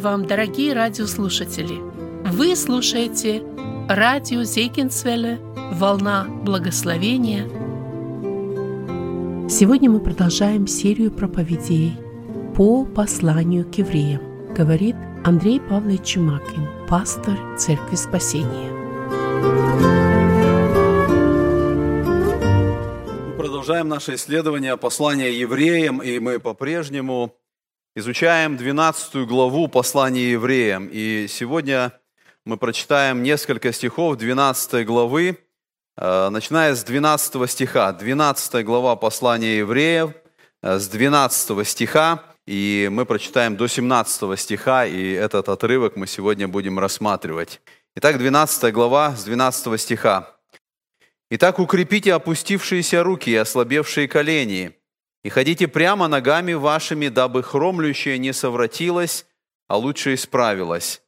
Вам, дорогие радиослушатели! Вы слушаете радио Зейкинсвелле «Волна благословения». Сегодня мы продолжаем серию проповедей по посланию к евреям, говорит Андрей Павлович Чумакин, пастор Церкви Спасения. Мы продолжаем наше исследование послания евреям, и мы по-прежнему изучаем 12 главу послания евреям. И сегодня мы прочитаем несколько стихов 12 главы, э, начиная с 12 стиха. 12 глава послания евреев, э, с 12 стиха, и мы прочитаем до 17 стиха, и этот отрывок мы сегодня будем рассматривать. Итак, 12 глава с 12 стиха. «Итак, укрепите опустившиеся руки и ослабевшие колени, и ходите прямо ногами вашими, дабы хромлющее не совратилось, а лучше исправилось.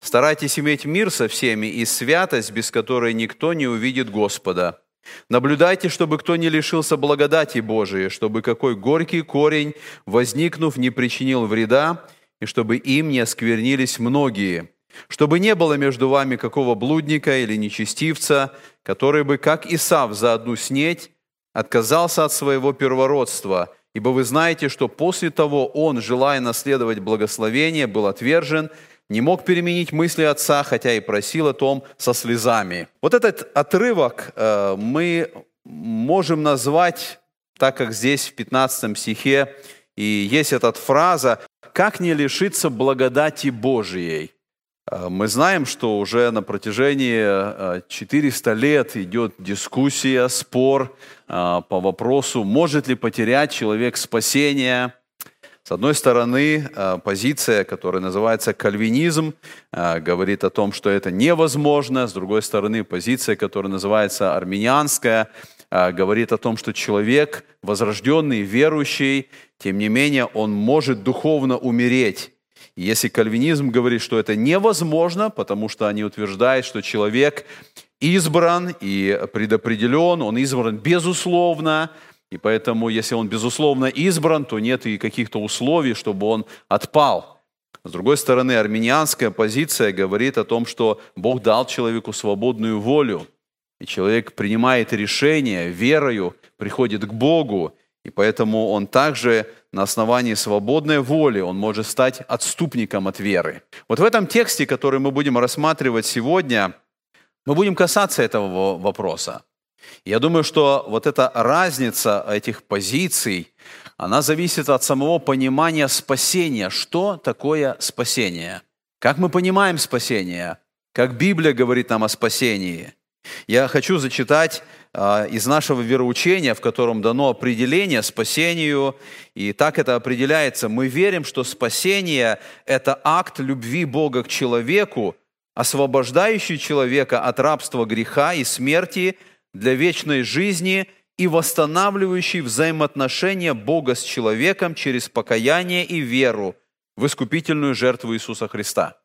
Старайтесь иметь мир со всеми и святость, без которой никто не увидит Господа. Наблюдайте, чтобы кто не лишился благодати Божией, чтобы какой горький корень, возникнув, не причинил вреда, и чтобы им не осквернились многие. Чтобы не было между вами какого блудника или нечестивца, который бы, как Исав, за одну снеть отказался от своего первородства, ибо вы знаете, что после того он, желая наследовать благословение, был отвержен, не мог переменить мысли отца, хотя и просил о том со слезами. Вот этот отрывок э, мы можем назвать, так как здесь в 15 стихе и есть эта фраза, «как не лишиться благодати Божией». Э, мы знаем, что уже на протяжении 400 э, лет идет дискуссия, спор э, по вопросу, может ли потерять человек спасение. С одной стороны, позиция, которая называется кальвинизм, говорит о том, что это невозможно. С другой стороны, позиция, которая называется армянианская, говорит о том, что человек, возрожденный, верующий, тем не менее, он может духовно умереть если кальвинизм говорит, что это невозможно, потому что они утверждают, что человек избран и предопределен, он избран безусловно, и поэтому, если он безусловно избран, то нет и каких-то условий, чтобы он отпал. С другой стороны, армянианская позиция говорит о том, что Бог дал человеку свободную волю, и человек принимает решение, верою приходит к Богу, и поэтому он также на основании свободной воли он может стать отступником от веры. Вот в этом тексте, который мы будем рассматривать сегодня, мы будем касаться этого вопроса. Я думаю, что вот эта разница этих позиций, она зависит от самого понимания спасения. Что такое спасение? Как мы понимаем спасение? Как Библия говорит нам о спасении? Я хочу зачитать а, из нашего вероучения, в котором дано определение спасению, и так это определяется. Мы верим, что спасение – это акт любви Бога к человеку, освобождающий человека от рабства греха и смерти для вечной жизни и восстанавливающий взаимоотношения Бога с человеком через покаяние и веру в искупительную жертву Иисуса Христа.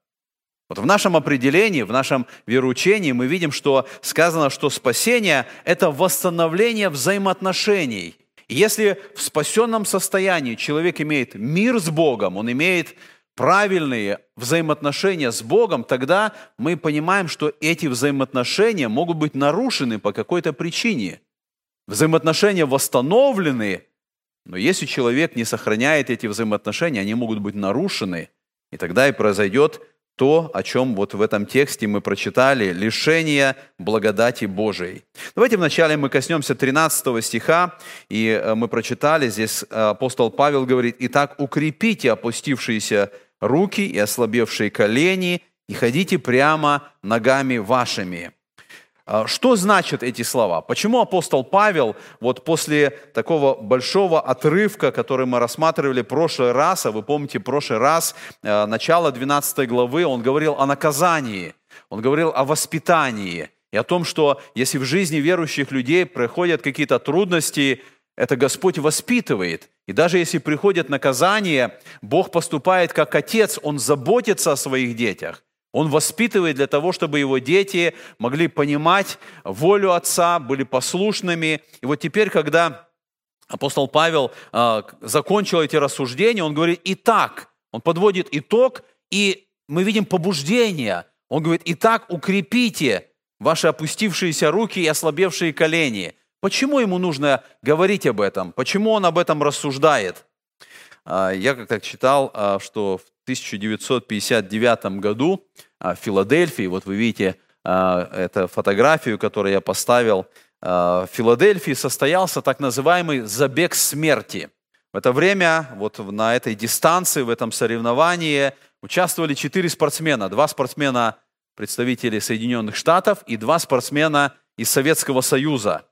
Вот в нашем определении, в нашем вероучении мы видим, что сказано, что спасение – это восстановление взаимоотношений. И если в спасенном состоянии человек имеет мир с Богом, он имеет правильные взаимоотношения с Богом, тогда мы понимаем, что эти взаимоотношения могут быть нарушены по какой-то причине. Взаимоотношения восстановлены, но если человек не сохраняет эти взаимоотношения, они могут быть нарушены, и тогда и произойдет то, о чем вот в этом тексте мы прочитали, лишение благодати Божией. Давайте вначале мы коснемся 13 стиха, и э, мы прочитали, здесь э, апостол Павел говорит, «Итак, укрепите опустившиеся руки и ослабевшие колени, и ходите прямо ногами вашими». А, что значат эти слова? Почему апостол Павел вот после такого большого отрывка, который мы рассматривали в прошлый раз, а вы помните, в прошлый раз, э, начало 12 главы, он говорил о наказании, он говорил о воспитании и о том, что если в жизни верующих людей проходят какие-то трудности, это Господь воспитывает. И даже если приходит наказание, Бог поступает как отец, Он заботится о своих детях. Он воспитывает для того, чтобы его дети могли понимать волю Отца, были послушными. И вот теперь, когда апостол Павел э, закончил эти рассуждения, он говорит, итак, он подводит итог И мы видим побуждение. Он говорит, итак, укрепите ваши опустившиеся руки и ослабевшие колени. Почему ему нужно говорить об этом? Почему он об этом рассуждает? А, я как-то читал, а, что в 1959 году а, в Филадельфии, вот вы видите эту фотографию, которую я поставил, в Филадельфии состоялся так называемый забег смерти. В это время, вот на этой дистанции, в этом соревновании участвовали четыре спортсмена. Два спортсмена представители Соединенных Штатов и два спортсмена из Советского Союза.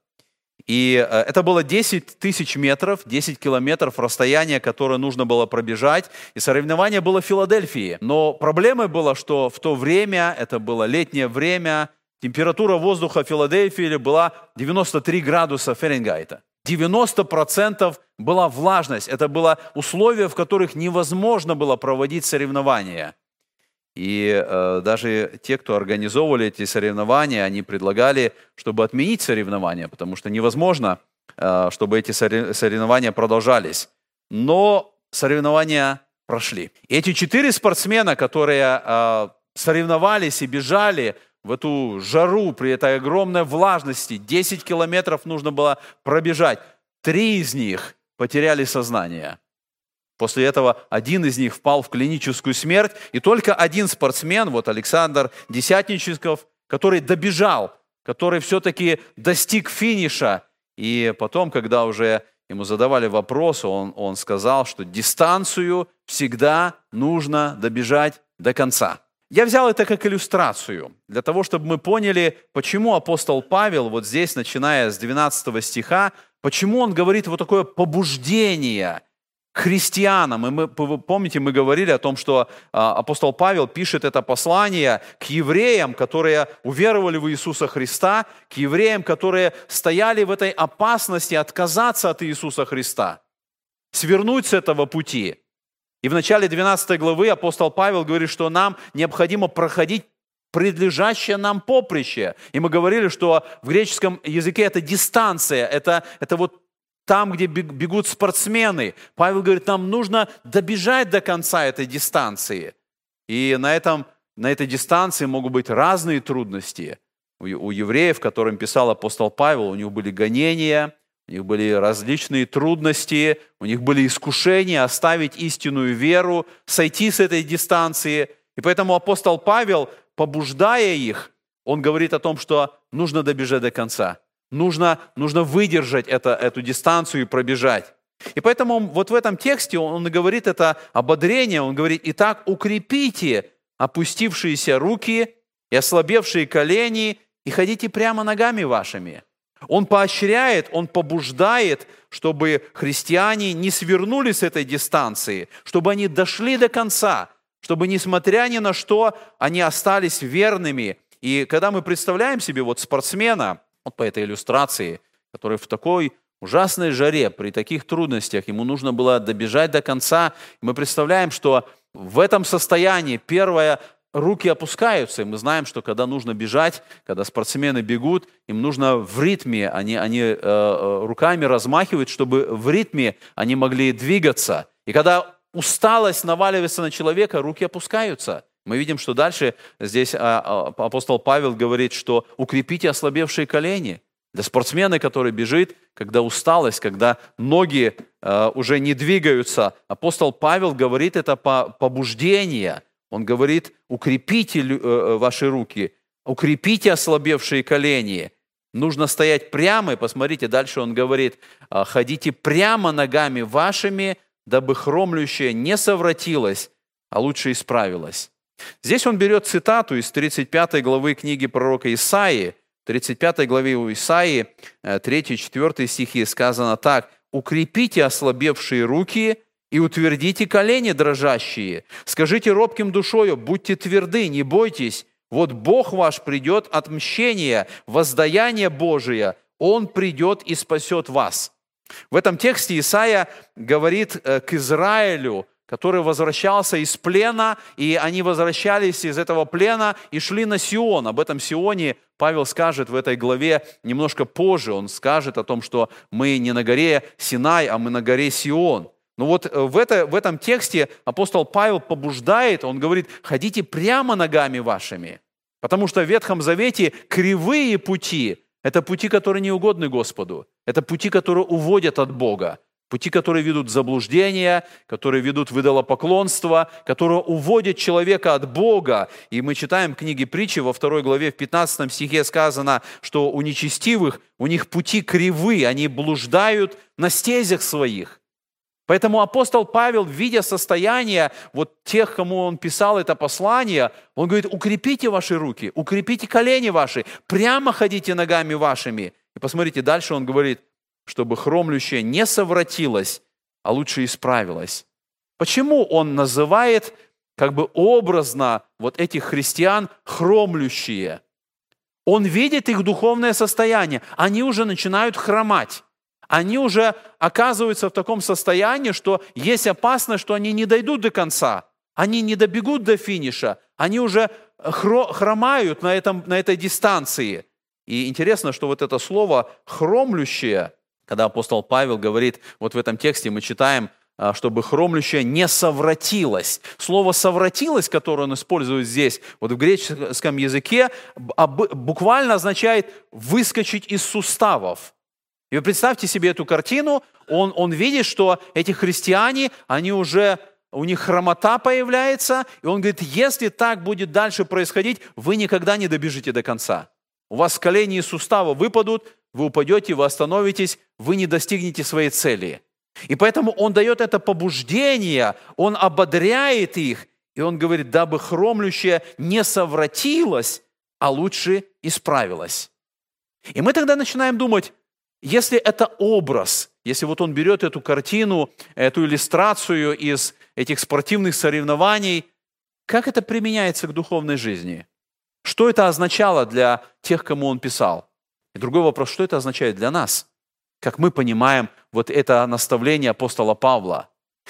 И э, это было 10 тысяч метров, 10 километров расстояния, которое нужно было пробежать. И соревнование было в Филадельфии. Но проблемой было, что в то время, это было летнее время, температура воздуха в Филадельфии была 93 градуса Фаренгейта. 90% была влажность. Это было условия, в которых невозможно было проводить соревнования. И э, даже те, кто организовывали эти соревнования, они предлагали, чтобы отменить соревнования, потому что невозможно, э, чтобы эти соревнования продолжались. Но соревнования прошли. И эти четыре спортсмена, которые э, соревновались и бежали в эту жару при этой огромной влажности, 10 километров нужно было пробежать, три из них потеряли сознание – После этого один из них впал в клиническую смерть, и только один спортсмен, вот Александр Десятничников, который добежал, который все-таки достиг финиша. И потом, когда уже ему задавали вопросы, он, он сказал, что дистанцию всегда нужно добежать до конца. Я взял это как иллюстрацию, для того, чтобы мы поняли, почему апостол Павел, вот здесь, начиная с 12 стиха, почему он говорит вот такое побуждение – христианам. И мы, помните, мы говорили о том, что а, апостол Павел пишет это послание к евреям, которые уверовали в Иисуса Христа, к евреям, которые стояли в этой опасности отказаться от Иисуса Христа, свернуть с этого пути. И в начале 12 главы апостол Павел говорит, что нам необходимо проходить предлежащее нам поприще. И мы говорили, что в греческом языке это дистанция, это, это вот там, где бегут спортсмены. Павел говорит, нам нужно добежать до конца этой дистанции. И на, этом, на этой дистанции могут быть разные трудности. У, у евреев, которым писал апостол Павел, у них были гонения, у них были различные трудности, у них были искушения оставить истинную веру, сойти с этой дистанции. И поэтому апостол Павел, побуждая их, он говорит о том, что нужно добежать до конца – Нужно, нужно выдержать это, эту дистанцию и пробежать. И поэтому вот в этом тексте он говорит это ободрение, он говорит, итак, укрепите опустившиеся руки и ослабевшие колени и ходите прямо ногами вашими. Он поощряет, он побуждает, чтобы христиане не свернули с этой дистанции, чтобы они дошли до конца, чтобы, несмотря ни на что, они остались верными. И когда мы представляем себе вот спортсмена, вот по этой иллюстрации, который в такой ужасной жаре, при таких трудностях, ему нужно было добежать до конца. Мы представляем, что в этом состоянии первое руки опускаются, и мы знаем, что когда нужно бежать, когда спортсмены бегут, им нужно в ритме, они, они э, э руками размахивают, чтобы в ритме они могли двигаться. И когда усталость наваливается на человека, руки опускаются – мы видим, что дальше здесь а, а, апостол Павел говорит, что укрепите ослабевшие колени. Для спортсмена, который бежит, когда усталость, когда ноги а, уже не двигаются, апостол Павел говорит это по побуждение. Он говорит, укрепите э, э, ваши руки, укрепите ослабевшие колени. Нужно стоять прямо, и посмотрите, дальше он говорит, ходите прямо ногами вашими, дабы хромлющее не совратилось, а лучше исправилось. Здесь он берет цитату из 35 главы книги пророка Исаии. В 35 главе у Исаии, 3-4 э, стихи сказано так. «Укрепите ослабевшие руки и утвердите колени дрожащие. Скажите робким душою, будьте тверды, не бойтесь. Вот Бог ваш придет от мщения, воздаяние Божие. Он придет и спасет вас». В этом тексте Исаия говорит э, к Израилю, который возвращался из плена, и они возвращались из этого плена и шли на Сион. Об этом Сионе Павел скажет в этой главе немножко позже. Он скажет о том, что мы не на горе Синай, а мы на горе Сион. Но вот э, в, это, в этом тексте апостол Павел побуждает, он говорит, ходите прямо ногами вашими. Потому что в Ветхом Завете кривые пути – это пути, которые не угодны Господу. Это пути, которые уводят от Бога. Пути, которые ведут в заблуждение, которые ведут в идолопоклонство, которые уводят человека от Бога. И мы читаем книги притчи во второй главе, в 15 стихе сказано, что у нечестивых, у них пути кривы, они блуждают на стезях своих. Поэтому апостол Павел, видя состояние вот тех, кому он писал это послание, он говорит, укрепите ваши руки, укрепите колени ваши, прямо ходите ногами вашими. И посмотрите, дальше он говорит, чтобы хромлющее не совратилось, а лучше исправилось. Почему он называет как бы образно вот этих христиан хромлющие? Он видит их духовное состояние. Они уже начинают хромать. Они уже оказываются в таком состоянии, что есть опасность, что они не дойдут до конца. Они не добегут до финиша. Они уже хромают на, этом, на этой дистанции. И интересно, что вот это слово «хромлющее» когда апостол Павел говорит, вот в этом тексте мы читаем, а, чтобы хромлющее не совратилось. Слово «совратилось», которое он использует здесь, вот в греческом языке, буквально означает «выскочить из суставов». И вы представьте себе эту картину, он, он видит, что эти христиане, они уже, у них хромота появляется, и он говорит, если так будет дальше происходить, вы никогда не добежите до конца. У вас колени и суставы выпадут, вы упадете, вы остановитесь, вы не достигнете своей цели. И поэтому он дает это побуждение, он ободряет их, и он говорит, дабы хромлющее не совратилось, а лучше исправилось. И мы тогда начинаем думать, если это образ, если вот он берет эту картину, эту иллюстрацию из этих спортивных соревнований, как это применяется к духовной жизни? Что это означало для тех, кому он писал? И другой вопрос, что это означает для нас? Как мы понимаем вот это наставление апостола Павла?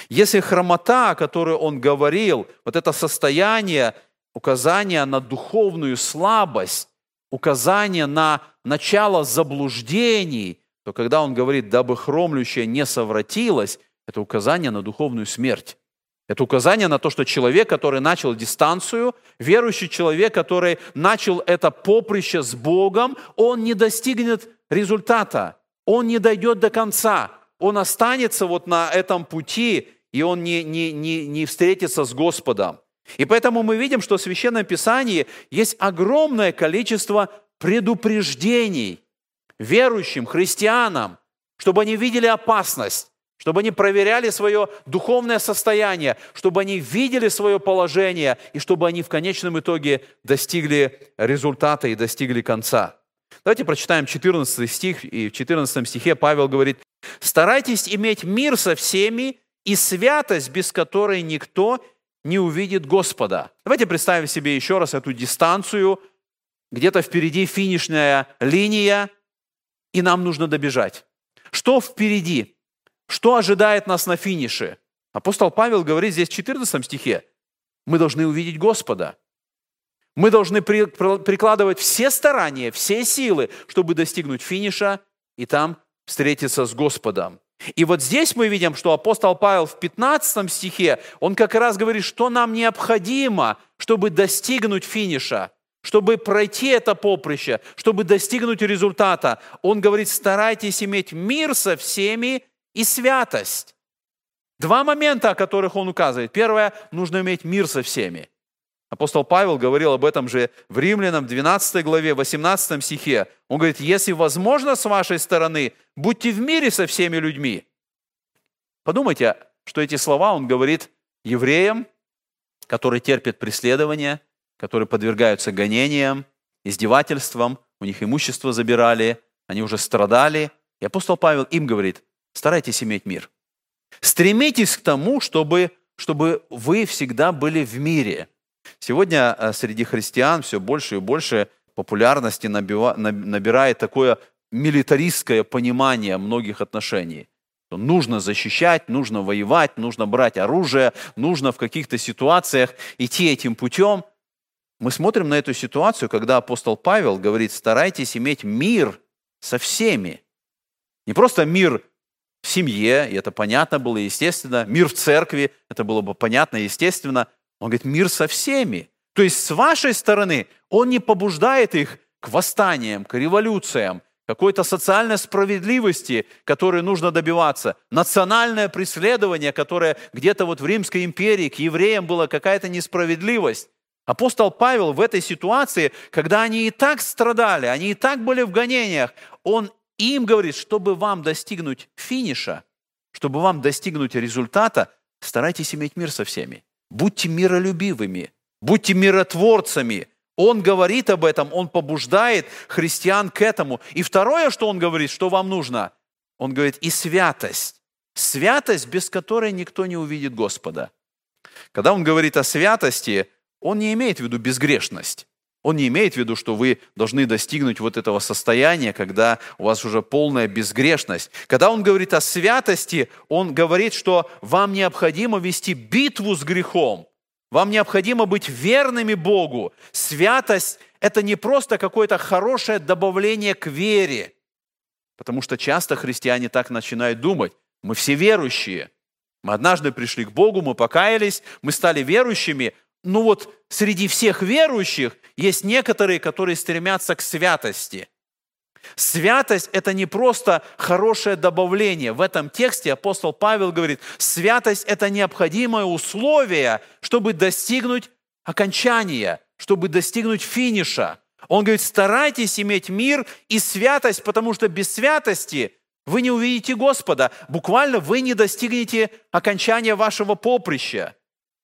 Если хромота, о которой он говорил, вот это состояние, указание на духовную слабость, указание на начало заблуждений, то когда он говорит, дабы хромлющее не совратилось, это указание на духовную смерть. Это указание на то, что человек, который начал дистанцию, верующий человек, который начал это поприще с Богом, он не достигнет результата, он не дойдет до конца, он останется вот на этом пути, и он не, не, не, не встретится с Господом. И поэтому мы видим, что в Священном Писании есть огромное количество предупреждений верующим, христианам, чтобы они видели опасность, чтобы они проверяли свое духовное состояние, чтобы они видели свое положение и чтобы они в конечном итоге достигли результата и достигли конца. Давайте прочитаем 14 стих, и в 14 стихе Павел говорит, «Старайтесь иметь мир со всеми и святость, без которой никто не увидит Господа». Давайте представим себе еще раз эту дистанцию, где-то впереди финишная линия, и нам нужно добежать. Что впереди? Что ожидает нас на финише? Апостол Павел говорит здесь в 14 стихе, мы должны увидеть Господа. Мы должны прикладывать все старания, все силы, чтобы достигнуть финиша и там встретиться с Господом. И вот здесь мы видим, что апостол Павел в 15 стихе, он как раз говорит, что нам необходимо, чтобы достигнуть финиша, чтобы пройти это поприще, чтобы достигнуть результата. Он говорит, старайтесь иметь мир со всеми и святость. Два момента, о которых он указывает. Первое, нужно иметь мир со всеми. Апостол Павел говорил об этом же в Римлянам 12 главе, 18 стихе. Он говорит, если возможно с вашей стороны, будьте в мире со всеми людьми. Подумайте, что эти слова он говорит евреям, которые терпят преследование, которые подвергаются гонениям, издевательствам, у них имущество забирали, они уже страдали. И апостол Павел им говорит, Старайтесь иметь мир. Стремитесь к тому, чтобы, чтобы вы всегда были в мире. Сегодня э, среди христиан все больше и больше популярности набирает такое милитаристское понимание многих отношений. Нужно защищать, нужно воевать, нужно брать оружие, нужно в каких-то ситуациях идти этим путем. Мы смотрим на эту ситуацию, когда апостол Павел говорит, старайтесь иметь мир со всеми. Не просто мир в семье, и это понятно было, естественно. Мир в церкви, это было бы понятно, естественно. Он говорит, мир со всеми. То есть с вашей стороны он не побуждает их к восстаниям, к революциям, какой-то социальной справедливости, которой нужно добиваться, национальное преследование, которое где-то вот в Римской империи к евреям была какая-то несправедливость. Апостол Павел в этой ситуации, когда они и так страдали, они и так были в гонениях, он им говорит, чтобы вам достигнуть финиша, чтобы вам достигнуть результата, старайтесь иметь мир со всеми. Будьте миролюбивыми, будьте миротворцами. Он говорит об этом, он побуждает христиан к этому. И второе, что он говорит, что вам нужно, он говорит, и святость. Святость, без которой никто не увидит Господа. Когда он говорит о святости, он не имеет в виду безгрешность. Он не имеет в виду, что вы должны достигнуть вот этого состояния, когда у вас уже полная безгрешность. Когда он говорит о святости, он говорит, что вам необходимо вести битву с грехом. Вам необходимо быть верными Богу. Святость – это не просто какое-то хорошее добавление к вере. Потому что часто христиане так начинают думать. Мы все верующие. Мы однажды пришли к Богу, мы покаялись, мы стали верующими, ну вот среди всех верующих есть некоторые, которые стремятся к святости. Святость – это не просто хорошее добавление. В этом тексте апостол Павел говорит, святость – это необходимое условие, чтобы достигнуть окончания, чтобы достигнуть финиша. Он говорит, старайтесь иметь мир и святость, потому что без святости вы не увидите Господа. Буквально вы не достигнете окончания вашего поприща.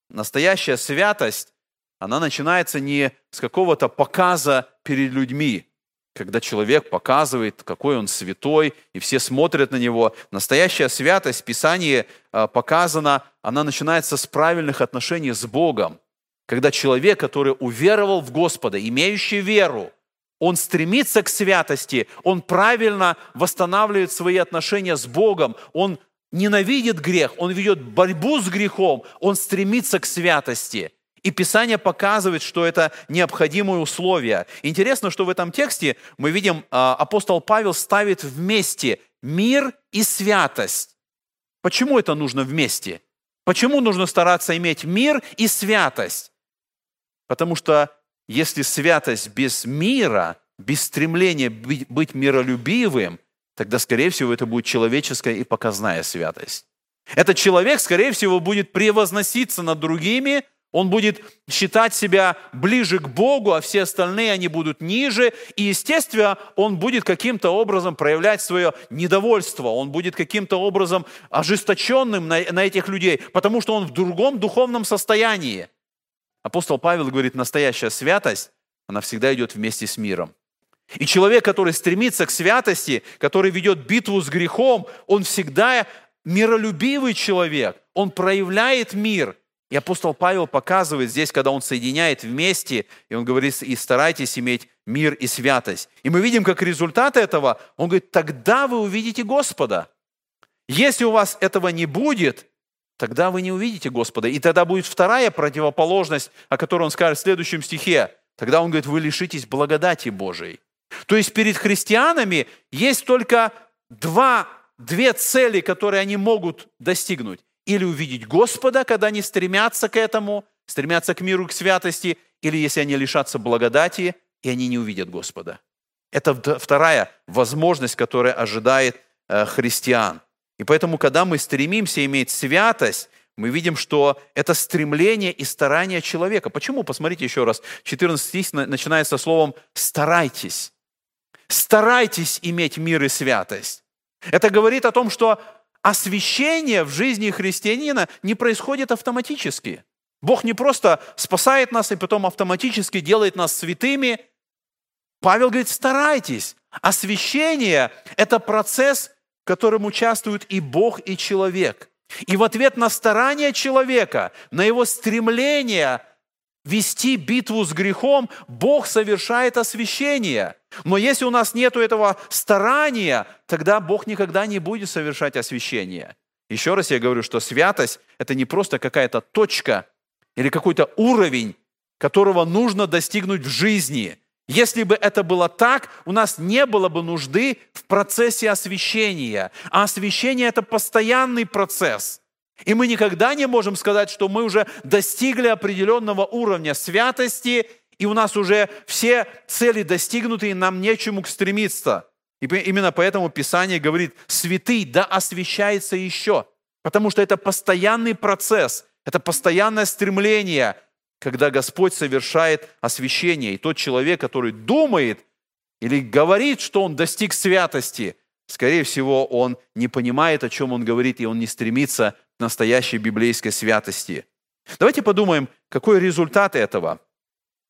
Настоящая святость, она начинается не с какого-то показа перед людьми, когда человек показывает, какой он святой, и все смотрят на него. Настоящая святость в Писании а, показана, она начинается с правильных отношений с Богом. Когда человек, который уверовал в Господа, имеющий веру, он стремится к святости, он правильно восстанавливает свои отношения с Богом, он ненавидит грех, он ведет борьбу с грехом, он стремится к святости. И Писание показывает, что это необходимое условие. Интересно, что в этом тексте мы видим, а, апостол Павел ставит вместе мир и святость. Почему это нужно вместе? Почему нужно стараться иметь мир и святость? Потому что если святость без мира, без стремления быть миролюбивым – тогда, скорее всего, это будет человеческая и показная святость. Этот человек, скорее всего, будет превозноситься над другими, он будет считать себя ближе к Богу, а все остальные, они будут ниже. И, естественно, он будет каким-то образом проявлять свое недовольство, он будет каким-то образом ожесточенным на, на этих людей, потому что он в другом духовном состоянии. Апостол Павел говорит, настоящая святость, она всегда идет вместе с миром. И человек, который стремится к святости, который ведет битву с грехом, он всегда миролюбивый человек, он проявляет мир. И апостол Павел показывает здесь, когда он соединяет вместе, и он говорит, и старайтесь иметь мир и святость. И мы видим, как результат этого, он говорит, тогда вы увидите Господа. Если у вас этого не будет, тогда вы не увидите Господа. И тогда будет вторая противоположность, о которой он скажет в следующем стихе. Тогда он говорит, вы лишитесь благодати Божией. То есть перед христианами есть только два, две цели, которые они могут достигнуть. Или увидеть Господа, когда они стремятся к этому, стремятся к миру, к святости, или если они лишатся благодати, и они не увидят Господа. Это вторая возможность, которая ожидает э, христиан. И поэтому, когда мы стремимся иметь святость, мы видим, что это стремление и старание человека. Почему? Посмотрите еще раз. 14 стих начинается словом «старайтесь». Старайтесь иметь мир и святость. Это говорит о том, что освящение в жизни христианина не происходит автоматически. Бог не просто спасает нас и потом автоматически делает нас святыми. Павел говорит, старайтесь. Освящение – это процесс, в котором участвуют и Бог, и человек. И в ответ на старание человека, на его стремление вести битву с грехом, Бог совершает освящение. Но если у нас нет этого старания, тогда Бог никогда не будет совершать освящение. Еще раз я говорю, что святость – это не просто какая-то точка или какой-то уровень, которого нужно достигнуть в жизни. Если бы это было так, у нас не было бы нужды в процессе освящения. А освящение – это постоянный процесс. И мы никогда не можем сказать, что мы уже достигли определенного уровня святости, и у нас уже все цели достигнуты, и нам нечему стремиться. И именно поэтому Писание говорит, святый да освящается еще, потому что это постоянный процесс, это постоянное стремление – когда Господь совершает освящение. И тот человек, который думает или говорит, что он достиг святости, скорее всего, он не понимает, о чем он говорит, и он не стремится к настоящей библейской святости. Давайте подумаем, какой результат этого.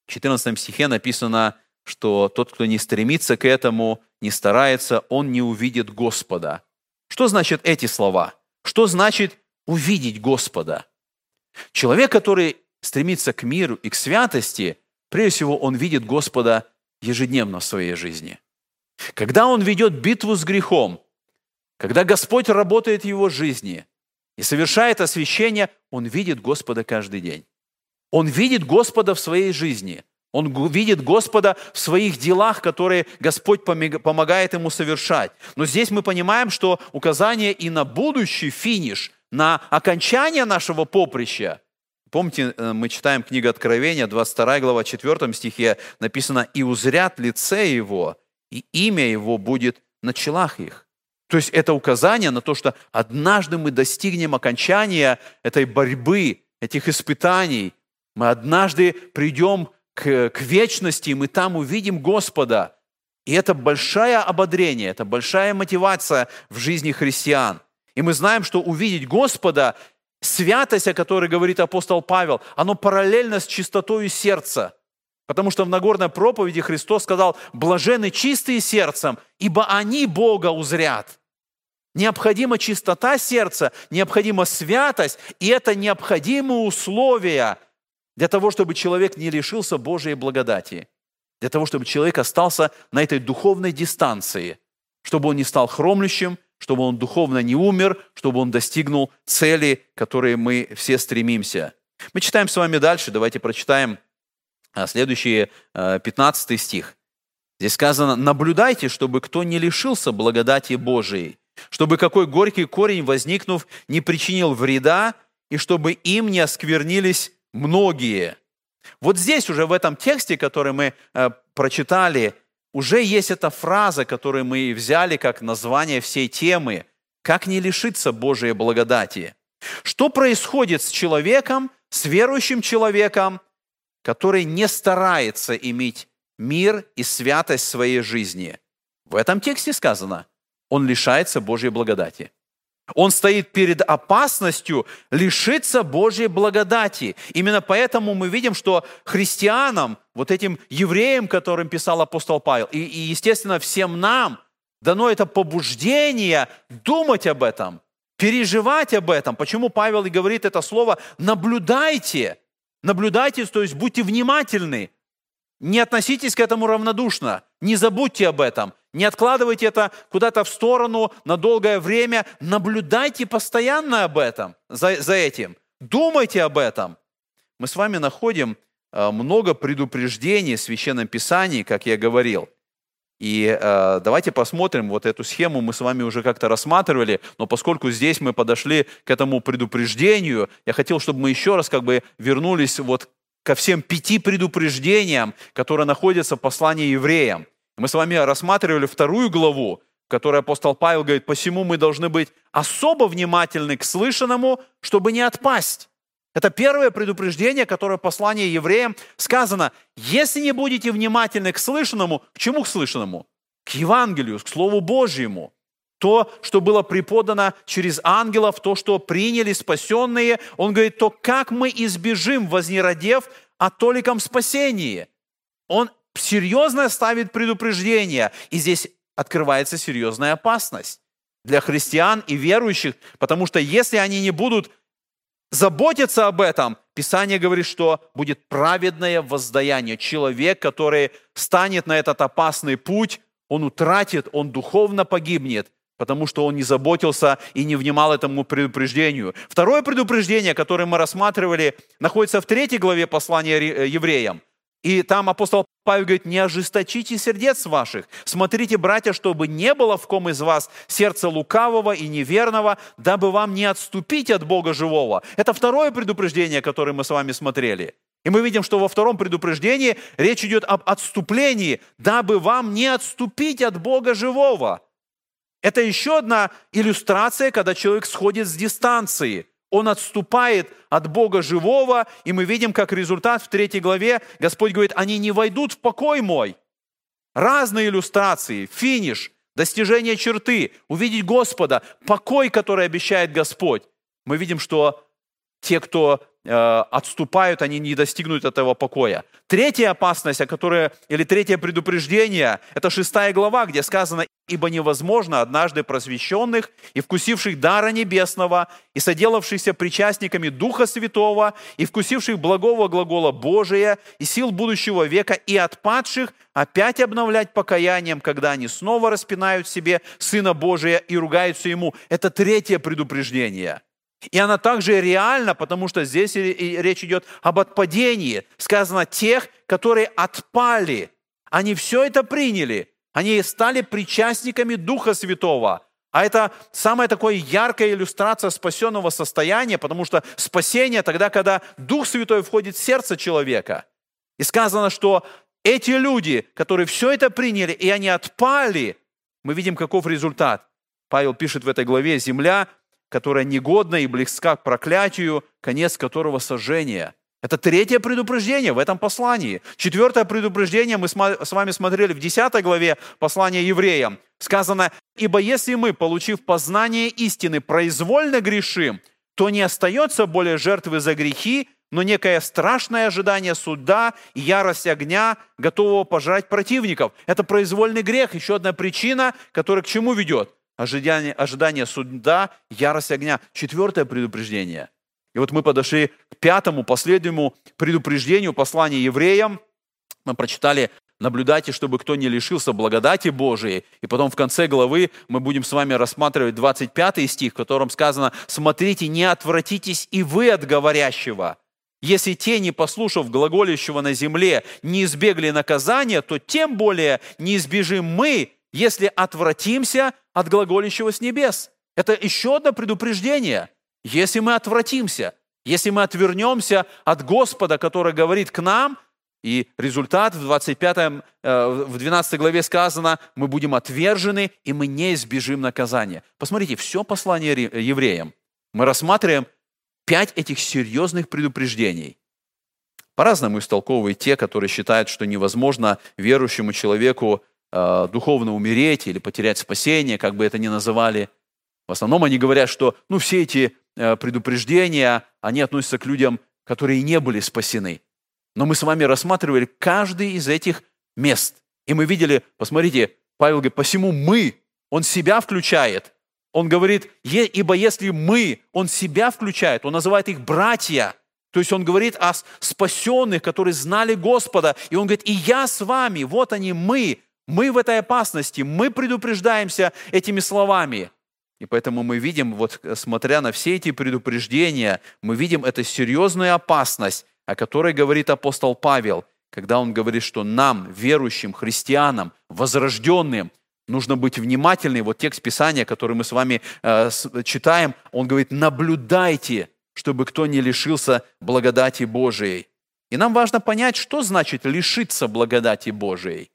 В 14 стихе написано, что тот, кто не стремится к этому, не старается, он не увидит Господа. Что значит эти слова? Что значит увидеть Господа? Человек, который стремится к миру и к святости, прежде всего он видит Господа ежедневно в своей жизни. Когда он ведет битву с грехом, когда Господь работает в его жизни и совершает освящение, он видит Господа каждый день. Он видит Господа в своей жизни. Он видит Господа в своих делах, которые Господь помогает ему совершать. Но здесь мы понимаем, что указание и на будущий финиш, на окончание нашего поприща – Помните, э, мы читаем книгу Откровения, 22 глава, 4 стихе написано «И узрят лице его, и имя его будет на челах их». То есть это указание на то, что однажды мы достигнем окончания этой борьбы, этих испытаний. Мы однажды придем к, к вечности, и мы там увидим Господа. И это большое ободрение, это большая мотивация в жизни христиан. И мы знаем, что увидеть Господа святость, о которой говорит апостол Павел, оно параллельно с чистотой сердца. Потому что в Нагорной проповеди Христос сказал, блажены чистые сердцем, ибо они Бога узрят. Необходима чистота сердца, необходима святость, и это необходимые условия для того, чтобы человек не лишился Божьей благодати, для того, чтобы человек остался на этой духовной дистанции, чтобы он не стал хромлющим, чтобы он духовно не умер, чтобы он достигнул цели, к которой мы все стремимся. Мы читаем с вами дальше, давайте прочитаем следующий 15 а, стих. Здесь сказано, наблюдайте, чтобы кто не лишился благодати Божией, чтобы какой горький корень, возникнув, не причинил вреда, и чтобы им не осквернились многие. Вот здесь уже в этом тексте, который мы а, прочитали, уже есть эта фраза, которую мы взяли как название всей темы «Как не лишиться Божией благодати». Что происходит с человеком, с верующим человеком, который не старается иметь мир и святость в своей жизни? В этом тексте сказано, он лишается Божьей благодати. Он стоит перед опасностью лишиться Божьей благодати. Именно поэтому мы видим, что христианам, вот этим евреям, которым писал апостол Павел, и, и естественно, всем нам дано это побуждение думать об этом, переживать об этом. Почему Павел и говорит это слово «наблюдайте», наблюдайте, то есть будьте внимательны, не относитесь к этому равнодушно, не забудьте об этом, не откладывайте это куда-то в сторону на долгое время, наблюдайте постоянно об этом, за, за этим, думайте об этом. Мы с вами находим э, много предупреждений в Священном Писании, как я говорил. И э, давайте посмотрим, вот эту схему мы с вами уже как-то рассматривали, но поскольку здесь мы подошли к этому предупреждению, я хотел, чтобы мы еще раз как бы вернулись вот ко всем пяти предупреждениям, которые находятся в послании евреям. Мы с вами рассматривали вторую главу, в которой апостол Павел говорит, посему мы должны быть особо внимательны к слышанному, чтобы не отпасть. Это первое предупреждение, которое в послании евреям сказано. Если не будете внимательны к слышанному, к чему к слышанному? К Евангелию, к Слову Божьему. То, что было преподано через ангелов, то, что приняли спасенные, он говорит, то как мы избежим, вознеродев, о толиком спасении. Он серьезно ставит предупреждение, и здесь открывается серьезная опасность для христиан и верующих, потому что если они не будут заботиться об этом, Писание говорит, что будет праведное воздаяние. Человек, который станет на этот опасный путь, он утратит, он духовно погибнет потому что он не заботился и не внимал этому предупреждению. Второе предупреждение, которое мы рассматривали, находится в третьей главе послания э, евреям. И там апостол Павел говорит, не ожесточите сердец ваших. Смотрите, братья, чтобы не было в ком из вас сердца лукавого и неверного, дабы вам не отступить от Бога живого. Это второе предупреждение, которое мы с вами смотрели. И мы видим, что во втором предупреждении речь идет об отступлении, дабы вам не отступить от Бога живого. Это еще одна иллюстрация, когда человек сходит с дистанции – он отступает от Бога живого, и мы видим, как результат в третьей главе Господь говорит, они не войдут в покой мой. Разные иллюстрации, финиш, достижение черты, увидеть Господа, покой, который обещает Господь. Мы видим, что те, кто э, отступают, они не достигнут этого покоя. Третья опасность, о которой, или третье предупреждение, это шестая глава, где сказано, «Ибо невозможно однажды просвещенных и вкусивших дара небесного, и соделавшихся причастниками Духа Святого, и вкусивших благого глагола Божия, и сил будущего века, и отпадших опять обновлять покаянием, когда они снова распинают себе Сына Божия и ругаются Ему». Это третье предупреждение – и она также реальна, потому что здесь речь идет об отпадении. Сказано тех, которые отпали. Они все это приняли. Они стали причастниками Духа Святого. А это самая такая яркая иллюстрация спасенного состояния, потому что спасение тогда, когда Дух Святой входит в сердце человека. И сказано, что эти люди, которые все это приняли, и они отпали, мы видим, каков результат. Павел пишет в этой главе, земля которая негодна и близка к проклятию, конец которого сожжение. Это третье предупреждение в этом послании. Четвертое предупреждение мы с вами смотрели в 10 главе послания евреям. Сказано, «Ибо если мы, получив познание истины, произвольно грешим, то не остается более жертвы за грехи, но некое страшное ожидание суда и ярость огня, готового пожрать противников. Это произвольный грех, еще одна причина, которая к чему ведет? ожидание, ожидание суда, ярость огня. Четвертое предупреждение. И вот мы подошли к пятому, последнему предупреждению послания евреям. Мы прочитали «Наблюдайте, чтобы кто не лишился благодати Божией». И потом в конце главы мы будем с вами рассматривать 25 стих, в котором сказано «Смотрите, не отвратитесь и вы от говорящего». Если те, не послушав глаголящего на земле, не избегли наказания, то тем более не избежим мы, если отвратимся от глаголящего с небес. Это еще одно предупреждение. Если мы отвратимся, если мы отвернемся от Господа, который говорит к нам, и результат в 25, э, в 12 главе сказано, мы будем отвержены, и мы не избежим наказания. Посмотрите, все послание евреям. Мы рассматриваем пять этих серьезных предупреждений. По-разному истолковывают те, которые считают, что невозможно верующему человеку э, духовно умереть или потерять спасение, как бы это ни называли. В основном они говорят, что ну, все эти предупреждения, они относятся к людям, которые не были спасены. Но мы с вами рассматривали каждый из этих мест. И мы видели, посмотрите, Павел говорит, посему мы, он себя включает. Он говорит, ибо если мы, он себя включает, он называет их братья. То есть он говорит о спасенных, которые знали Господа. И он говорит, и я с вами, вот они мы, мы в этой опасности, мы предупреждаемся этими словами. И поэтому мы видим, вот смотря на все эти предупреждения, мы видим эту серьезную опасность, о которой говорит апостол Павел, когда он говорит, что нам, верующим христианам, возрожденным, нужно быть внимательны. Вот текст Писания, который мы с вами э, читаем, он говорит, наблюдайте, чтобы кто не лишился благодати Божией. И нам важно понять, что значит лишиться благодати Божией.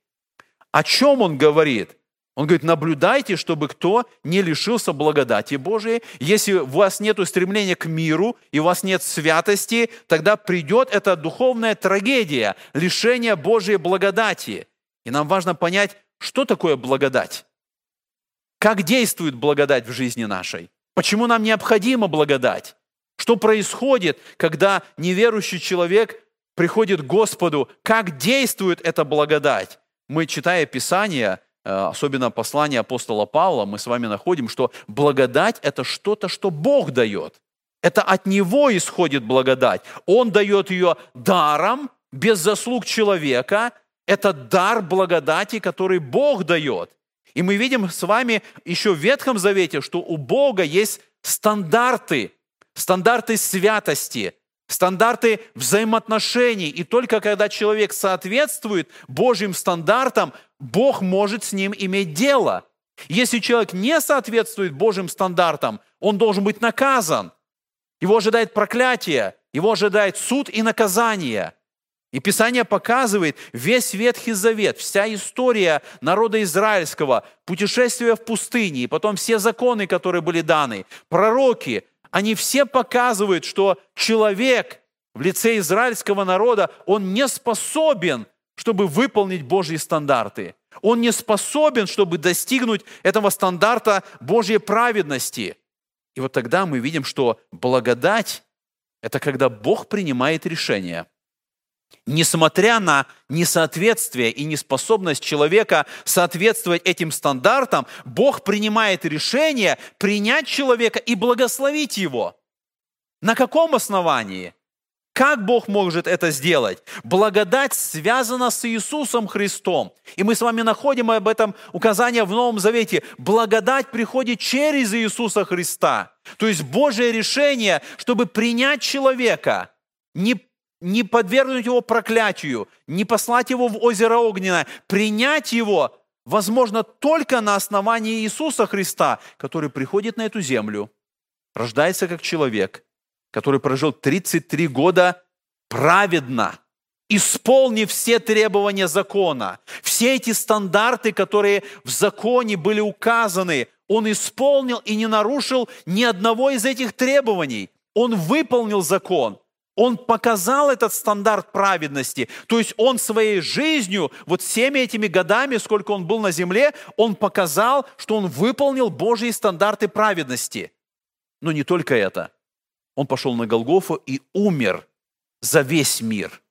О чем он говорит? Он говорит, наблюдайте, чтобы кто не лишился благодати Божией. Если у вас нет стремления к миру и у вас нет святости, тогда придет эта духовная трагедия, лишение Божьей благодати. И нам важно понять, что такое благодать. Как действует благодать в жизни нашей? Почему нам необходима благодать? Что происходит, когда неверующий человек приходит к Господу? Как действует эта благодать? мы, читая Писание, особенно послание апостола Павла, мы с вами находим, что благодать – это что-то, что Бог дает. Это от Него исходит благодать. Он дает ее даром, без заслуг человека. Это дар благодати, который Бог дает. И мы видим с вами еще в Ветхом Завете, что у Бога есть стандарты, стандарты святости, стандарты взаимоотношений. И только когда человек соответствует Божьим стандартам, Бог может с ним иметь дело. Если человек не соответствует Божьим стандартам, он должен быть наказан. Его ожидает проклятие, его ожидает суд и наказание. И Писание показывает весь Ветхий Завет, вся история народа израильского, путешествие в пустыне, и потом все законы, которые были даны, пророки, они все показывают, что человек в лице израильского народа, он не способен, чтобы выполнить Божьи стандарты. Он не способен, чтобы достигнуть этого стандарта Божьей праведности. И вот тогда мы видим, что благодать – это когда Бог принимает решение. Несмотря на несоответствие и неспособность человека соответствовать этим стандартам, Бог принимает решение принять человека и благословить его. На каком основании? Как Бог может это сделать? Благодать связана с Иисусом Христом. И мы с вами находим об этом указание в Новом Завете. Благодать приходит через Иисуса Христа. То есть Божье решение, чтобы принять человека, не, не подвергнуть его проклятию, не послать его в озеро огненное, принять его возможно только на основании Иисуса Христа, который приходит на эту землю, рождается как человек – который прожил 33 года праведно, исполнив все требования закона. Все эти стандарты, которые в законе были указаны, он исполнил и не нарушил ни одного из этих требований. Он выполнил закон. Он показал этот стандарт праведности. То есть он своей жизнью, вот всеми этими годами, сколько он был на земле, он показал, что он выполнил Божьи стандарты праведности. Но не только это. Он пошел на Голгофу и умер за весь мир.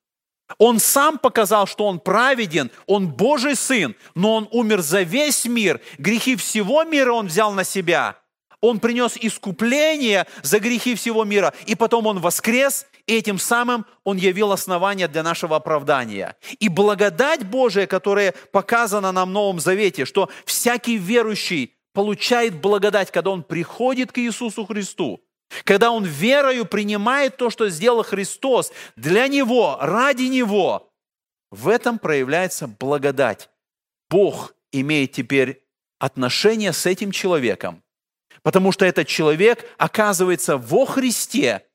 Он сам показал, что он праведен, он Божий Сын, но он умер за весь мир. Грехи всего мира он взял на себя. Он принес искупление за грехи всего мира, и потом он воскрес, и этим самым он явил основание для нашего оправдания. И благодать Божия, которая показана нам в Новом Завете, что всякий верующий получает благодать, когда он приходит к Иисусу Христу – когда он верою принимает то, что сделал Христос для него, ради него, в этом проявляется благодать. Бог имеет теперь отношение с этим человеком, потому что этот человек оказывается во Христе,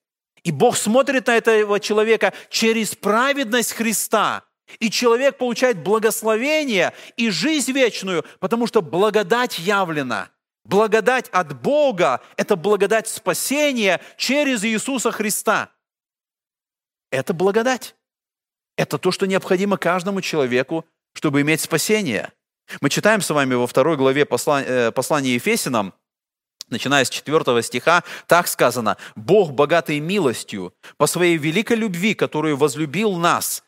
и Бог смотрит на этого человека через праведность Христа. И человек получает благословение и жизнь вечную, потому что благодать явлена – Благодать от Бога – это благодать спасения через Иисуса Христа. Это благодать. Это то, что необходимо каждому человеку, чтобы иметь спасение. Мы читаем с вами во второй главе послания, э, послания Ефесинам, начиная с 4 стиха, так сказано, «Бог, богатый милостью, по своей великой любви, которую возлюбил нас,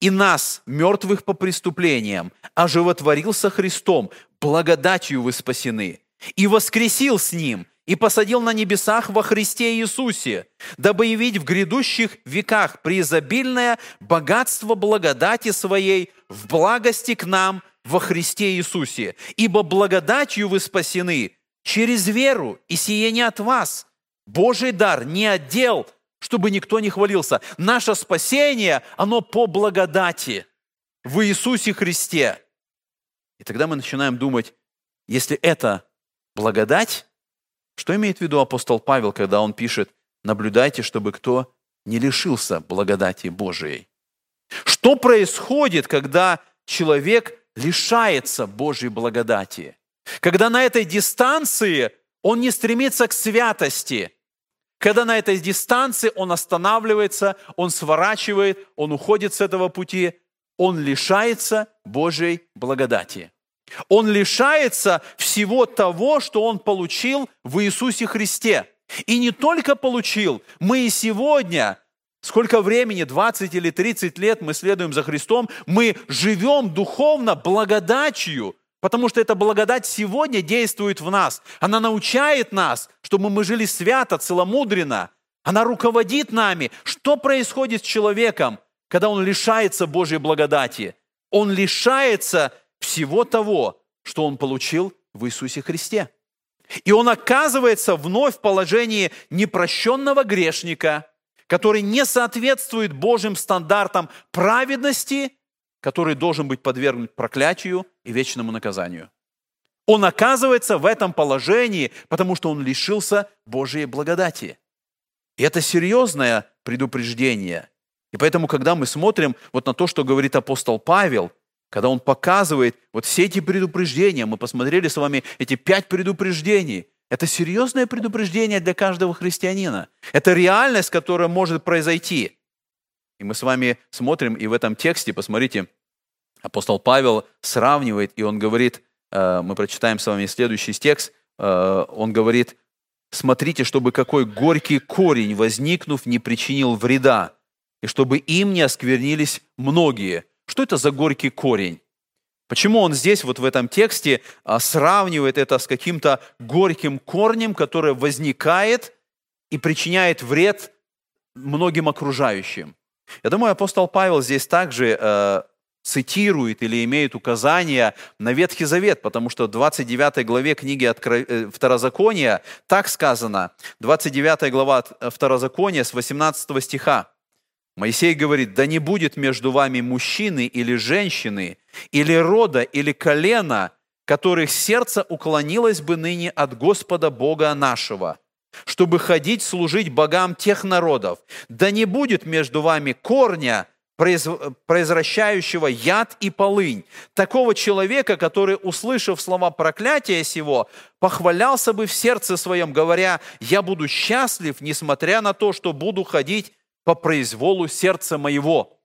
и нас, мертвых по преступлениям, оживотворился Христом, благодатью вы спасены, и воскресил с Ним, и посадил на небесах во Христе Иисусе, дабы явить в грядущих веках преизобильное богатство благодати Своей в благости к нам во Христе Иисусе. Ибо благодатью вы спасены через веру, и сие не от вас. Божий дар не отдел, чтобы никто не хвалился. Наше спасение, оно по благодати в Иисусе Христе. И тогда мы начинаем думать, если это Благодать? Что имеет в виду апостол Павел, когда он пишет «наблюдайте, чтобы кто не лишился благодати Божией»? Что происходит, когда человек лишается Божьей благодати? Когда на этой дистанции он не стремится к святости, когда на этой дистанции он останавливается, он сворачивает, он уходит с этого пути, он лишается Божьей благодати. Он лишается всего того, что он получил в Иисусе Христе. И не только получил, мы и сегодня, сколько времени, 20 или 30 лет мы следуем за Христом, мы живем духовно благодатью, потому что эта благодать сегодня действует в нас. Она научает нас, чтобы мы жили свято, целомудренно. Она руководит нами. Что происходит с человеком, когда он лишается Божьей благодати? Он лишается всего того, что он получил в Иисусе Христе. И он оказывается вновь в положении непрощенного грешника, который не соответствует Божьим стандартам праведности, который должен быть подвергнут проклятию и вечному наказанию. Он оказывается в этом положении, потому что он лишился Божьей благодати. И это серьезное предупреждение. И поэтому, когда мы смотрим вот на то, что говорит апостол Павел, когда он показывает вот все эти предупреждения, мы посмотрели с вами эти пять предупреждений, это серьезное предупреждение для каждого христианина. Это реальность, которая может произойти. И мы с вами смотрим, и в этом тексте, посмотрите, апостол Павел сравнивает, и он говорит, э, мы прочитаем с вами следующий текст, э, он говорит, смотрите, чтобы какой горький корень, возникнув, не причинил вреда, и чтобы им не осквернились многие. Что это за горький корень? Почему он здесь, вот в этом тексте, а, сравнивает это с каким-то горьким корнем, который возникает и причиняет вред многим окружающим? Я думаю, апостол Павел здесь также э, цитирует или имеет указания на Ветхий Завет, потому что в 29 главе книги. Э, Второзакония так сказано, 29 глава Второзакония с 18 стиха. Моисей говорит, да не будет между вами мужчины или женщины, или рода, или колена, которых сердце уклонилось бы ныне от Господа Бога нашего, чтобы ходить служить богам тех народов. Да не будет между вами корня, произвращающего яд и полынь. Такого человека, который, услышав слова проклятия сего, похвалялся бы в сердце своем, говоря, «Я буду счастлив, несмотря на то, что буду ходить по произволу сердца моего».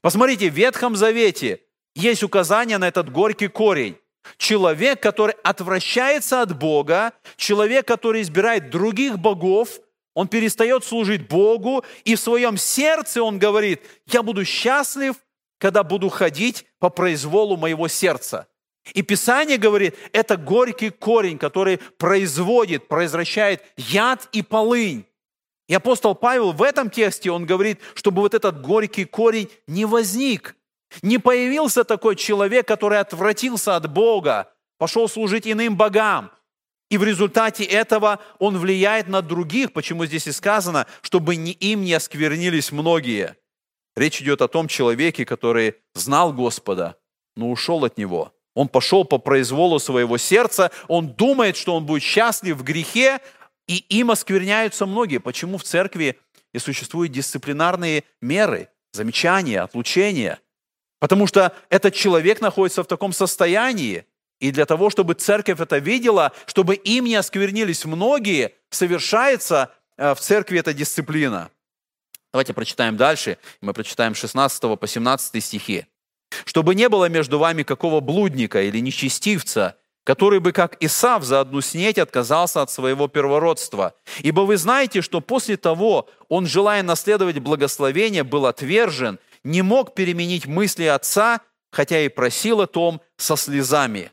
Посмотрите, в Ветхом Завете есть указание на этот горький корень. Человек, который отвращается от Бога, человек, который избирает других богов, он перестает служить Богу, и в своем сердце он говорит, я буду счастлив, когда буду ходить по произволу моего сердца. И Писание говорит, это горький корень, который производит, произвращает яд и полынь. И апостол Павел в этом тексте, он говорит, чтобы вот этот горький корень не возник. Не появился такой человек, который отвратился от Бога, пошел служить иным богам. И в результате этого он влияет на других, почему здесь и сказано, чтобы не им не осквернились многие. Речь идет о том человеке, который знал Господа, но ушел от Него. Он пошел по произволу своего сердца, он думает, что он будет счастлив в грехе, и им оскверняются многие. Почему в церкви и существуют дисциплинарные меры, замечания, отлучения – Потому что этот человек находится в таком состоянии, и для того, чтобы церковь это видела, чтобы им не осквернились многие, совершается э, в церкви эта дисциплина. Давайте прочитаем дальше. Мы прочитаем 16 по 17 стихи. «Чтобы не было между вами какого блудника или нечестивца, который бы, как Исав, за одну снеть отказался от своего первородства. Ибо вы знаете, что после того он, желая наследовать благословение, был отвержен не мог переменить мысли отца, хотя и просил о том со слезами.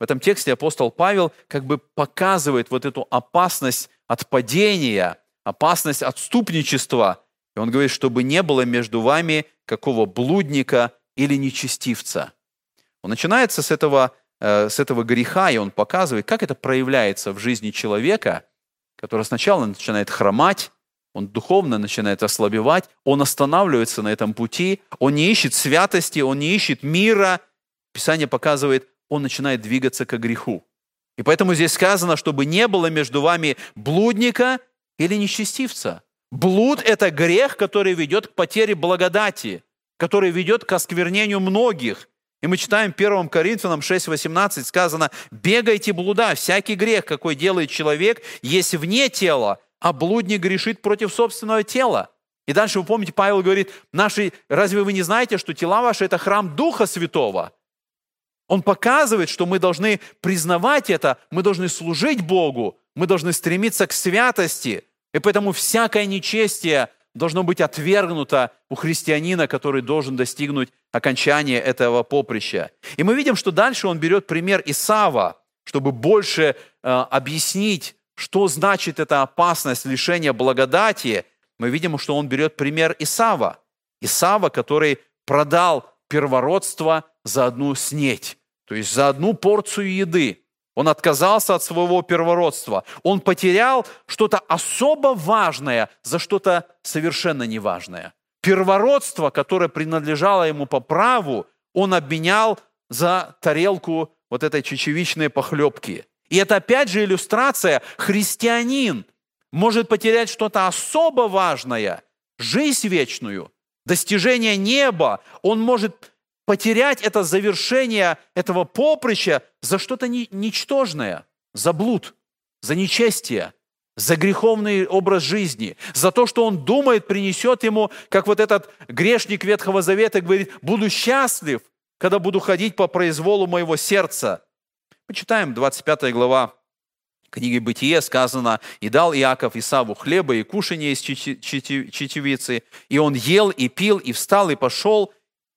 В этом тексте апостол Павел как бы показывает вот эту опасность от падения, опасность отступничества. И он говорит, чтобы не было между вами какого блудника или нечестивца. Он начинается с этого, с этого греха, и он показывает, как это проявляется в жизни человека, который сначала начинает хромать, он духовно начинает ослабевать, он останавливается на этом пути, он не ищет святости, он не ищет мира. Писание показывает, он начинает двигаться к греху. И поэтому здесь сказано, чтобы не было между вами блудника или нечестивца. Блуд – это грех, который ведет к потере благодати, который ведет к осквернению многих. И мы читаем 1 Коринфянам 6,18 сказано, «Бегайте блуда, всякий грех, какой делает человек, есть вне тела, а блудник грешит против собственного тела. И дальше вы помните, Павел говорит, наши, разве вы не знаете, что тела ваши – это храм Духа Святого? Он показывает, что мы должны признавать это, мы должны служить Богу, мы должны стремиться к святости. И поэтому всякое нечестие должно быть отвергнуто у христианина, который должен достигнуть окончания этого поприща. И мы видим, что дальше он берет пример Исава, чтобы больше э, объяснить что значит эта опасность лишения благодати? Мы видим, что он берет пример Исава. Исава, который продал первородство за одну снеть, то есть за одну порцию еды. Он отказался от своего первородства. Он потерял что-то особо важное за что-то совершенно неважное. Первородство, которое принадлежало ему по праву, он обменял за тарелку вот этой чечевичной похлебки. И это опять же иллюстрация. Христианин может потерять что-то особо важное, жизнь вечную, достижение неба. Он может потерять это завершение этого поприща за что-то ничтожное, за блуд, за нечестие, за греховный образ жизни, за то, что он думает, принесет ему, как вот этот грешник Ветхого Завета говорит, буду счастлив, когда буду ходить по произволу моего сердца. Почитаем 25 глава книги Бытие сказано, «И дал Иаков Исаву хлеба и кушание из чечевицы, и он ел и пил, и встал, и пошел,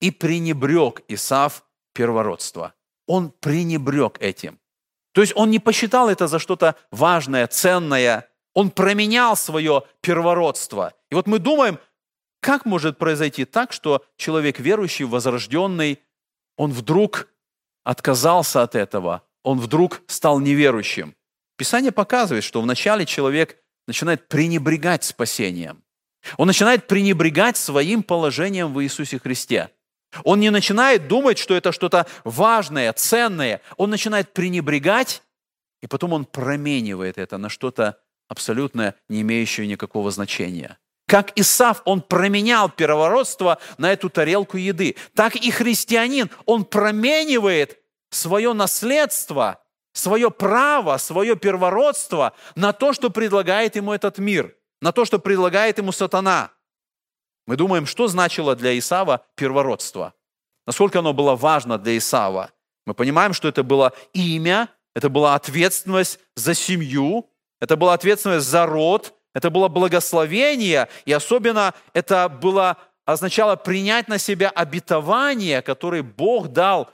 и пренебрег Исав первородство». Он пренебрег этим. То есть он не посчитал это за что-то важное, ценное. Он променял свое первородство. И вот мы думаем, как может произойти так, что человек верующий, возрожденный, он вдруг отказался от этого, он вдруг стал неверующим. Писание показывает, что вначале человек начинает пренебрегать спасением. Он начинает пренебрегать своим положением в Иисусе Христе. Он не начинает думать, что это что-то важное, ценное. Он начинает пренебрегать, и потом он променивает это на что-то абсолютно не имеющее никакого значения. Как Исав, он променял первородство на эту тарелку еды. Так и христианин, он променивает свое наследство, свое право, свое первородство на то, что предлагает ему этот мир, на то, что предлагает ему сатана. Мы думаем, что значило для Исава первородство? Насколько оно было важно для Исава? Мы понимаем, что это было имя, это была ответственность за семью, это была ответственность за род, это было благословение, и особенно это было, означало принять на себя обетование, которое Бог дал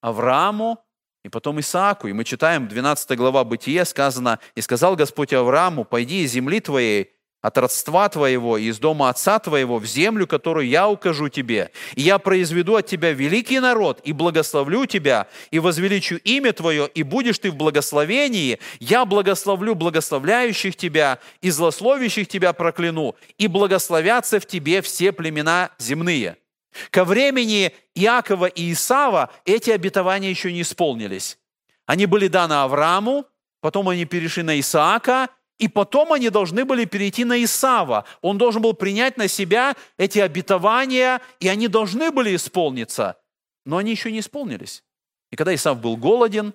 Аврааму и потом Исааку. И мы читаем 12 глава Бытия, сказано, «И сказал Господь Аврааму, пойди из земли твоей, от родства твоего и из дома отца твоего в землю, которую я укажу тебе. И я произведу от тебя великий народ, и благословлю тебя, и возвеличу имя твое, и будешь ты в благословении. Я благословлю благословляющих тебя, и злословящих тебя прокляну, и благословятся в тебе все племена земные». Ко времени Иакова и Исава эти обетования еще не исполнились. Они были даны Аврааму, потом они перешли на Исаака, и потом они должны были перейти на Исава. Он должен был принять на себя эти обетования, и они должны были исполниться. Но они еще не исполнились. И когда Исав был голоден,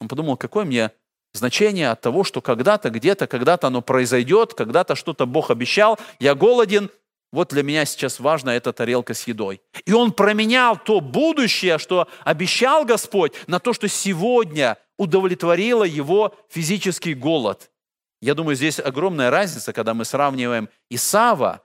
он подумал, какое мне значение от того, что когда-то, где-то, когда-то оно произойдет, когда-то что-то Бог обещал, я голоден, вот для меня сейчас важна эта тарелка с едой. И он променял то будущее, что обещал Господь, на то, что сегодня удовлетворило его физический голод. Я думаю, здесь огромная разница, когда мы сравниваем Исава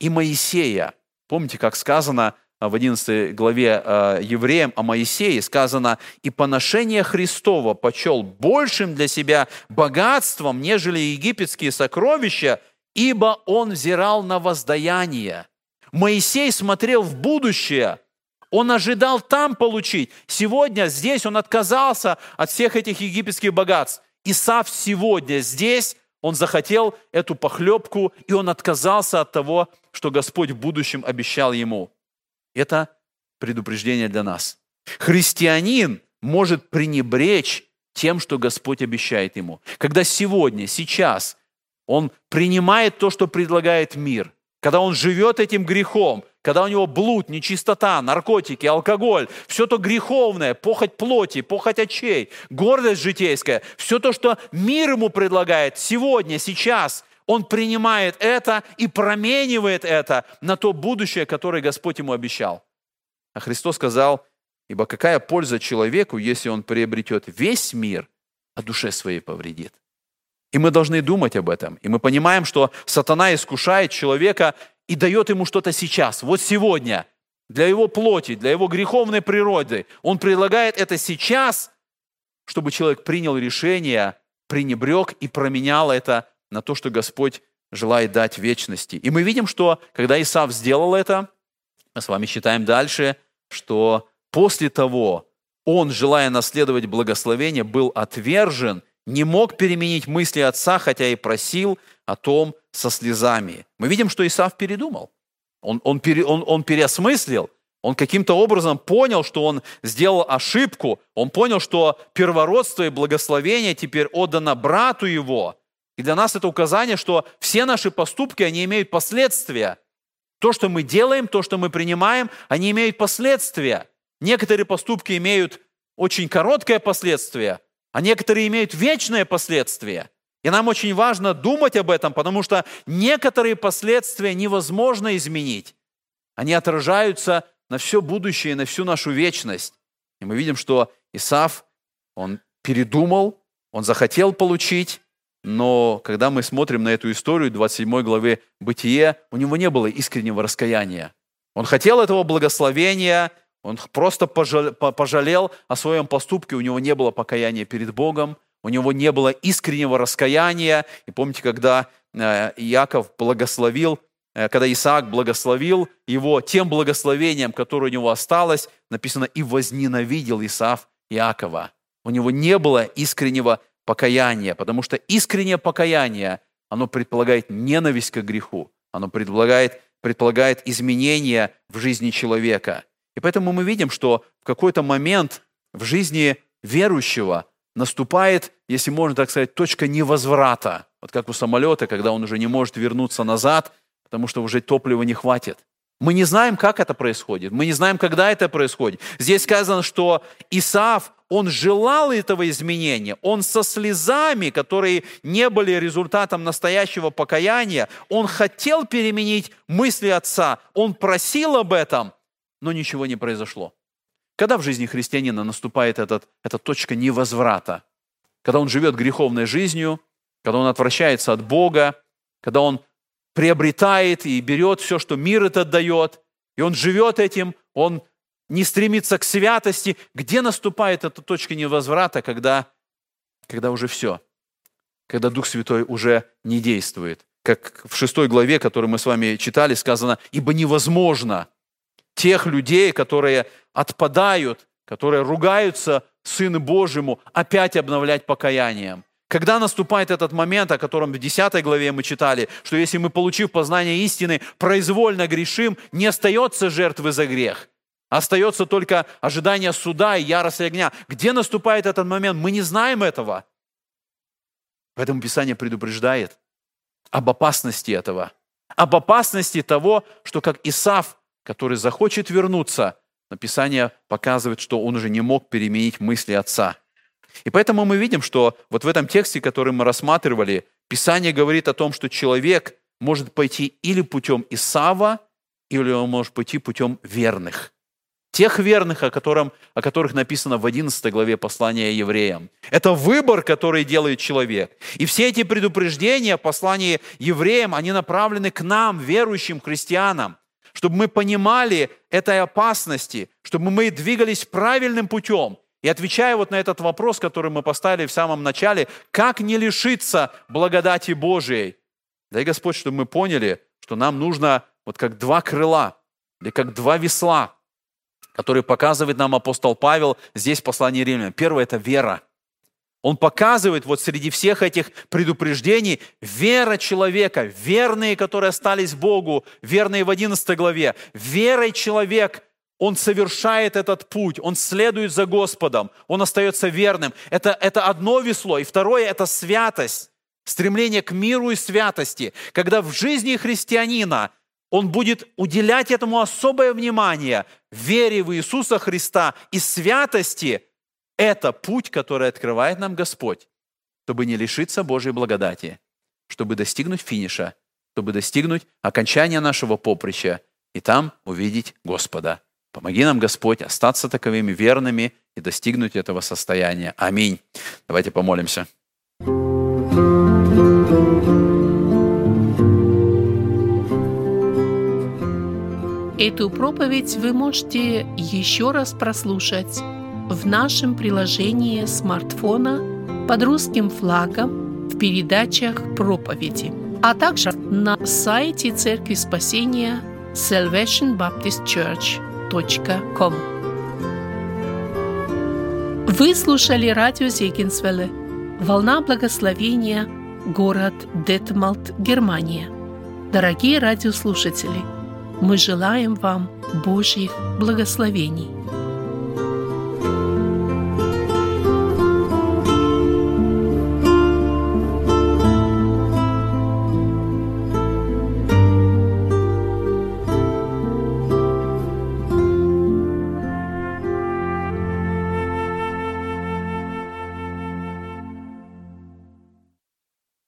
и Моисея. Помните, как сказано в 11 главе э, евреям о Моисее, сказано, «И поношение Христова почел большим для себя богатством, нежели египетские сокровища, ибо он взирал на воздаяние». Моисей смотрел в будущее, он ожидал там получить. Сегодня здесь он отказался от всех этих египетских богатств. Исав сегодня здесь, он захотел эту похлебку, и он отказался от того, что Господь в будущем обещал ему. Это предупреждение для нас. Христианин может пренебречь тем, что Господь обещает ему. Когда сегодня, сейчас он принимает то, что предлагает мир, когда он живет этим грехом, когда у него блуд, нечистота, наркотики, алкоголь, все то греховное, похоть плоти, похоть очей, гордость житейская, все то, что мир ему предлагает сегодня, сейчас, он принимает это и променивает это на то будущее, которое Господь ему обещал. А Христос сказал, ибо какая польза человеку, если он приобретет весь мир, а душе своей повредит. И мы должны думать об этом. И мы понимаем, что сатана искушает человека и дает ему что-то сейчас, вот сегодня, для его плоти, для его греховной природы. Он предлагает это сейчас, чтобы человек принял решение, пренебрег и променял это на то, что Господь желает дать вечности. И мы видим, что когда Исав сделал это, мы с вами считаем дальше, что после того он, желая наследовать благословение, был отвержен, не мог переменить мысли отца, хотя и просил о том со слезами. Мы видим, что Исав передумал. Он, он, пере, он, он переосмыслил, он каким-то образом понял, что он сделал ошибку, он понял, что первородство и благословение теперь отдано брату его. И для нас это указание, что все наши поступки, они имеют последствия. То, что мы делаем, то, что мы принимаем, они имеют последствия. Некоторые поступки имеют очень короткое последствие, а некоторые имеют вечное последствие. И нам очень важно думать об этом, потому что некоторые последствия невозможно изменить. Они отражаются на все будущее, на всю нашу вечность. И мы видим, что Исаф, он передумал, он захотел получить, но когда мы смотрим на эту историю, 27 главе Бытие, у него не было искреннего раскаяния. Он хотел этого благословения, он просто пожалел о своем поступке, у него не было покаяния перед Богом, у него не было искреннего раскаяния. И помните, когда э, Иаков благословил, э, когда Исаак благословил его тем благословением, которое у него осталось, написано, и возненавидел Исаав Иакова. У него не было искреннего покаяния, потому что искреннее покаяние, оно предполагает ненависть к греху, оно предполагает, предполагает изменения в жизни человека. И поэтому мы видим, что в какой-то момент в жизни верующего наступает, если можно так сказать, точка невозврата. Вот как у самолета, когда он уже не может вернуться назад, потому что уже топлива не хватит. Мы не знаем, как это происходит. Мы не знаем, когда это происходит. Здесь сказано, что Исаав, он желал этого изменения. Он со слезами, которые не были результатом настоящего покаяния, он хотел переменить мысли отца. Он просил об этом, но ничего не произошло. Когда в жизни христианина наступает этот, эта точка невозврата? Когда он живет греховной жизнью, когда он отвращается от Бога, когда он приобретает и берет все, что мир этот дает, и он живет этим, он не стремится к святости. Где наступает эта точка невозврата, когда, когда уже все? Когда Дух Святой уже не действует. Как в шестой главе, которую мы с вами читали, сказано, «Ибо невозможно тех людей, которые отпадают, которые ругаются Сыну Божьему, опять обновлять покаянием. Когда наступает этот момент, о котором в 10 главе мы читали, что если мы, получив познание истины, произвольно грешим, не остается жертвы за грех, остается только ожидание суда и ярость огня. Где наступает этот момент? Мы не знаем этого. Поэтому Писание предупреждает об опасности этого, об опасности того, что как Исав который захочет вернуться, но Писание показывает, что он уже не мог переменить мысли отца. И поэтому мы видим, что вот в этом тексте, который мы рассматривали, Писание говорит о том, что человек может пойти или путем Исава, или он может пойти путем верных. Тех верных, о, котором, о которых написано в 11 главе послания евреям. Это выбор, который делает человек. И все эти предупреждения послания евреям, они направлены к нам, верующим христианам чтобы мы понимали этой опасности, чтобы мы двигались правильным путем. И отвечая вот на этот вопрос, который мы поставили в самом начале, как не лишиться благодати Божией? Дай Господь, чтобы мы поняли, что нам нужно вот как два крыла, или как два весла, которые показывает нам апостол Павел здесь в послании Римлян. Первое – это вера – он показывает вот среди всех этих предупреждений вера человека, верные, которые остались Богу, верные в 11 главе. Верой человек, он совершает этот путь, он следует за Господом, он остается верным. Это, это одно весло. И второе – это святость, стремление к миру и святости. Когда в жизни христианина он будет уделять этому особое внимание, вере в Иисуса Христа и святости – это путь, который открывает нам Господь, чтобы не лишиться Божьей благодати, чтобы достигнуть финиша, чтобы достигнуть окончания нашего поприща и там увидеть Господа. Помоги нам, Господь, остаться таковыми верными и достигнуть этого состояния. Аминь. Давайте помолимся. Эту проповедь вы можете еще раз прослушать в нашем приложении смартфона под русским флагом в передачах проповеди, а также на сайте Церкви Спасения salvationbaptistchurch.com. Вы слушали радио Зегенсвелле «Волна благословения», город Детмалт, Германия. Дорогие радиослушатели, мы желаем вам Божьих благословений.